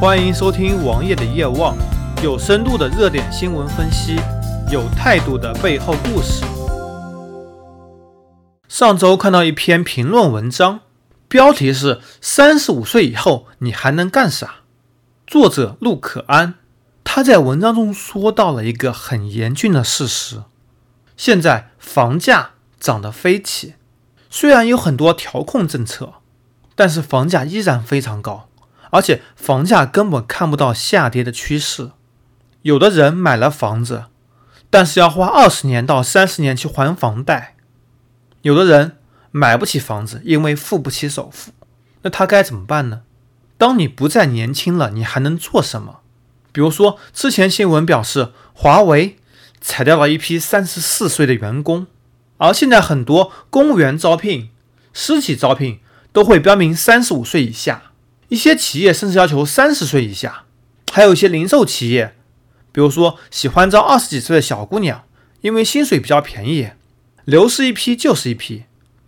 欢迎收听王爷的夜望，有深度的热点新闻分析，有态度的背后故事。上周看到一篇评论文章，标题是“三十五岁以后你还能干啥”，作者陆可安。他在文章中说到了一个很严峻的事实：现在房价涨得飞起，虽然有很多调控政策，但是房价依然非常高。而且房价根本看不到下跌的趋势，有的人买了房子，但是要花二十年到三十年去还房贷；有的人买不起房子，因为付不起首付。那他该怎么办呢？当你不再年轻了，你还能做什么？比如说，之前新闻表示华为裁掉了一批三十四岁的员工，而现在很多公务员招聘、私企招聘都会标明三十五岁以下。一些企业甚至要求三十岁以下，还有一些零售企业，比如说喜欢招二十几岁的小姑娘，因为薪水比较便宜，流失一批就是一批，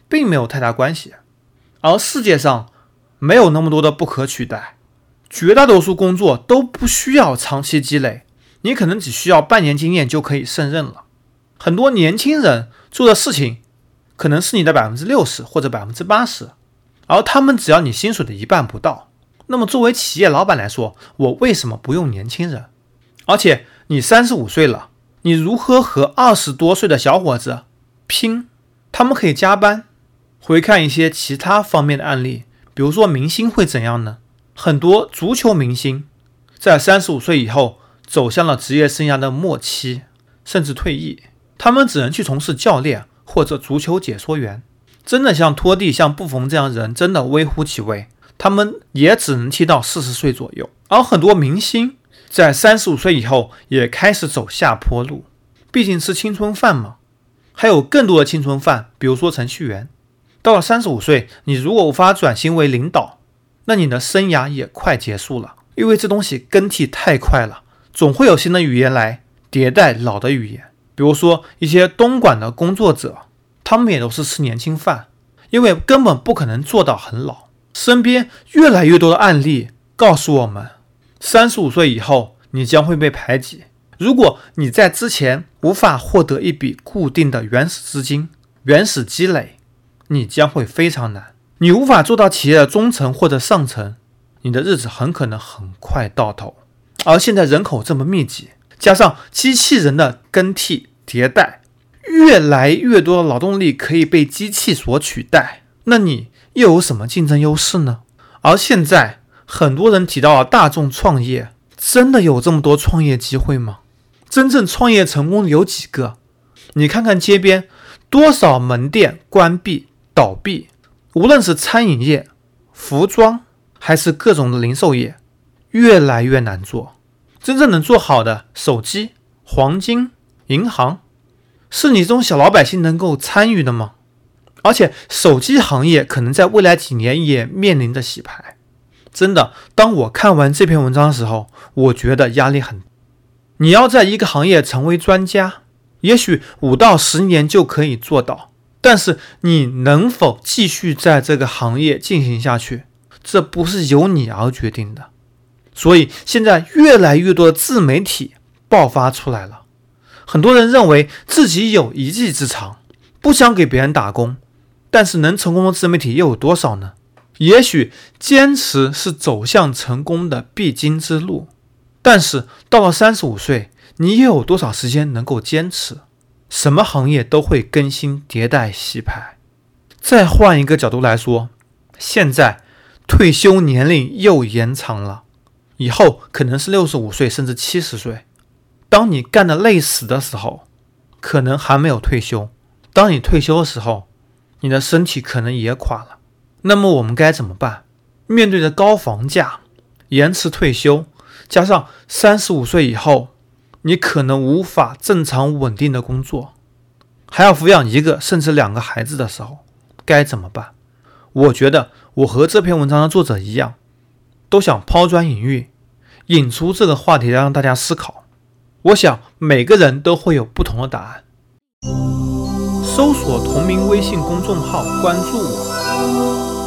并没有太大关系。而世界上没有那么多的不可取代，绝大多数工作都不需要长期积累，你可能只需要半年经验就可以胜任了。很多年轻人做的事情，可能是你的百分之六十或者百分之八十，而他们只要你薪水的一半不到。那么，作为企业老板来说，我为什么不用年轻人？而且你三十五岁了，你如何和二十多岁的小伙子拼？他们可以加班。回看一些其他方面的案例，比如说明星会怎样呢？很多足球明星在三十五岁以后走向了职业生涯的末期，甚至退役，他们只能去从事教练或者足球解说员。真的像托蒂、像布冯这样人，真的微乎其微。他们也只能踢到四十岁左右，而很多明星在三十五岁以后也开始走下坡路，毕竟是青春饭嘛。还有更多的青春饭，比如说程序员，到了三十五岁，你如果无法转型为领导，那你的生涯也快结束了，因为这东西更替太快了，总会有新的语言来迭代老的语言。比如说一些东莞的工作者，他们也都是吃年轻饭，因为根本不可能做到很老。身边越来越多的案例告诉我们，三十五岁以后你将会被排挤。如果你在之前无法获得一笔固定的原始资金、原始积累，你将会非常难。你无法做到企业的中层或者上层，你的日子很可能很快到头。而现在人口这么密集，加上机器人的更替迭代，越来越多的劳动力可以被机器所取代，那你？又有什么竞争优势呢？而现在很多人提到了大众创业，真的有这么多创业机会吗？真正创业成功的有几个？你看看街边多少门店关闭倒闭，无论是餐饮业、服装还是各种的零售业，越来越难做。真正能做好的手机、黄金、银行，是你这种小老百姓能够参与的吗？而且手机行业可能在未来几年也面临着洗牌，真的。当我看完这篇文章的时候，我觉得压力很。你要在一个行业成为专家，也许五到十年就可以做到，但是你能否继续在这个行业进行下去，这不是由你而决定的。所以现在越来越多的自媒体爆发出来了，很多人认为自己有一技之长，不想给别人打工。但是能成功的自媒体又有多少呢？也许坚持是走向成功的必经之路，但是到了三十五岁，你又有多少时间能够坚持？什么行业都会更新迭代洗牌。再换一个角度来说，现在退休年龄又延长了，以后可能是六十五岁甚至七十岁。当你干得累死的时候，可能还没有退休；当你退休的时候，你的身体可能也垮了，那么我们该怎么办？面对着高房价、延迟退休，加上三十五岁以后你可能无法正常稳定的工作，还要抚养一个甚至两个孩子的时候，该怎么办？我觉得我和这篇文章的作者一样，都想抛砖引玉，引出这个话题来让大家思考。我想每个人都会有不同的答案。搜索同名微信公众号，关注我。